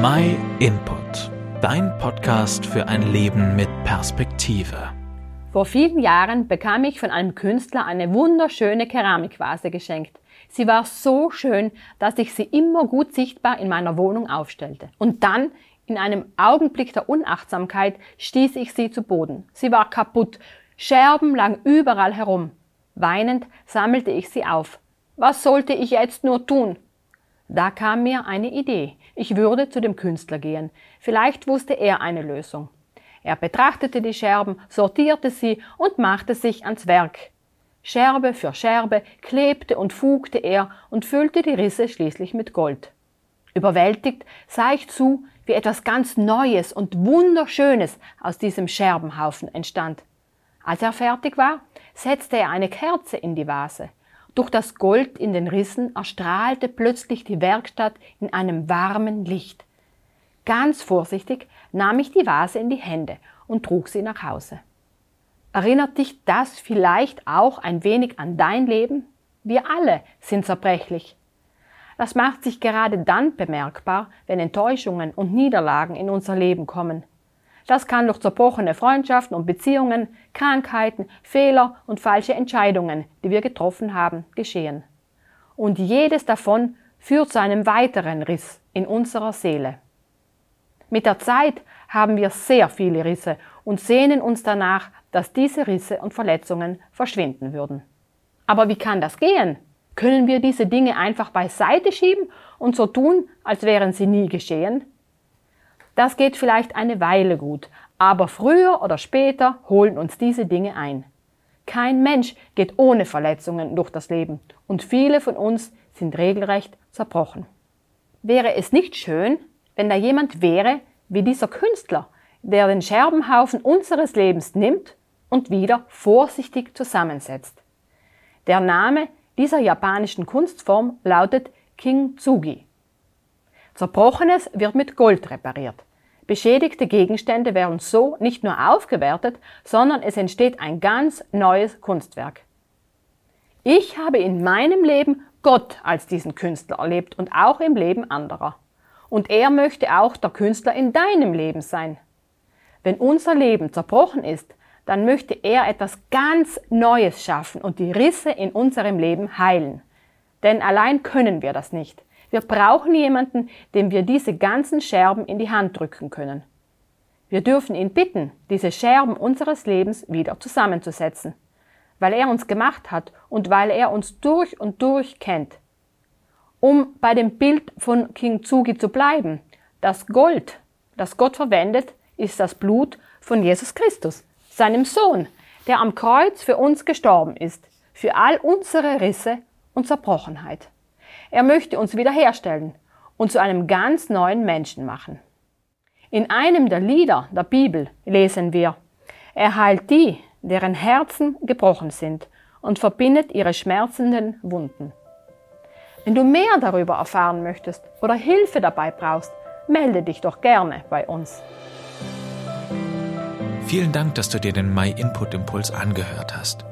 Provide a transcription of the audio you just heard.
My Input, dein Podcast für ein Leben mit Perspektive. Vor vielen Jahren bekam ich von einem Künstler eine wunderschöne Keramikvase geschenkt. Sie war so schön, dass ich sie immer gut sichtbar in meiner Wohnung aufstellte. Und dann, in einem Augenblick der Unachtsamkeit, stieß ich sie zu Boden. Sie war kaputt, Scherben lagen überall herum. Weinend sammelte ich sie auf. Was sollte ich jetzt nur tun? Da kam mir eine Idee. Ich würde zu dem Künstler gehen. Vielleicht wusste er eine Lösung. Er betrachtete die Scherben, sortierte sie und machte sich ans Werk. Scherbe für Scherbe klebte und fugte er und füllte die Risse schließlich mit Gold. Überwältigt sah ich zu, wie etwas ganz Neues und Wunderschönes aus diesem Scherbenhaufen entstand. Als er fertig war, setzte er eine Kerze in die Vase. Durch das Gold in den Rissen erstrahlte plötzlich die Werkstatt in einem warmen Licht. Ganz vorsichtig nahm ich die Vase in die Hände und trug sie nach Hause. Erinnert dich das vielleicht auch ein wenig an dein Leben? Wir alle sind zerbrechlich. Das macht sich gerade dann bemerkbar, wenn Enttäuschungen und Niederlagen in unser Leben kommen. Das kann durch zerbrochene Freundschaften und Beziehungen, Krankheiten, Fehler und falsche Entscheidungen, die wir getroffen haben, geschehen. Und jedes davon führt zu einem weiteren Riss in unserer Seele. Mit der Zeit haben wir sehr viele Risse und sehnen uns danach, dass diese Risse und Verletzungen verschwinden würden. Aber wie kann das gehen? Können wir diese Dinge einfach beiseite schieben und so tun, als wären sie nie geschehen? Das geht vielleicht eine Weile gut, aber früher oder später holen uns diese Dinge ein. Kein Mensch geht ohne Verletzungen durch das Leben und viele von uns sind regelrecht zerbrochen. Wäre es nicht schön, wenn da jemand wäre wie dieser Künstler, der den Scherbenhaufen unseres Lebens nimmt und wieder vorsichtig zusammensetzt? Der Name dieser japanischen Kunstform lautet Kintsugi. Zerbrochenes wird mit Gold repariert. Beschädigte Gegenstände werden so nicht nur aufgewertet, sondern es entsteht ein ganz neues Kunstwerk. Ich habe in meinem Leben Gott als diesen Künstler erlebt und auch im Leben anderer. Und er möchte auch der Künstler in deinem Leben sein. Wenn unser Leben zerbrochen ist, dann möchte er etwas ganz Neues schaffen und die Risse in unserem Leben heilen. Denn allein können wir das nicht. Wir brauchen jemanden, dem wir diese ganzen Scherben in die Hand drücken können. Wir dürfen ihn bitten, diese Scherben unseres Lebens wieder zusammenzusetzen, weil er uns gemacht hat und weil er uns durch und durch kennt. Um bei dem Bild von King Tsugi zu bleiben, das Gold, das Gott verwendet, ist das Blut von Jesus Christus, seinem Sohn, der am Kreuz für uns gestorben ist, für all unsere Risse und Zerbrochenheit. Er möchte uns wiederherstellen und zu einem ganz neuen Menschen machen. In einem der Lieder der Bibel lesen wir, er heilt die, deren Herzen gebrochen sind und verbindet ihre schmerzenden Wunden. Wenn du mehr darüber erfahren möchtest oder Hilfe dabei brauchst, melde dich doch gerne bei uns. Vielen Dank, dass du dir den My Input Impuls angehört hast.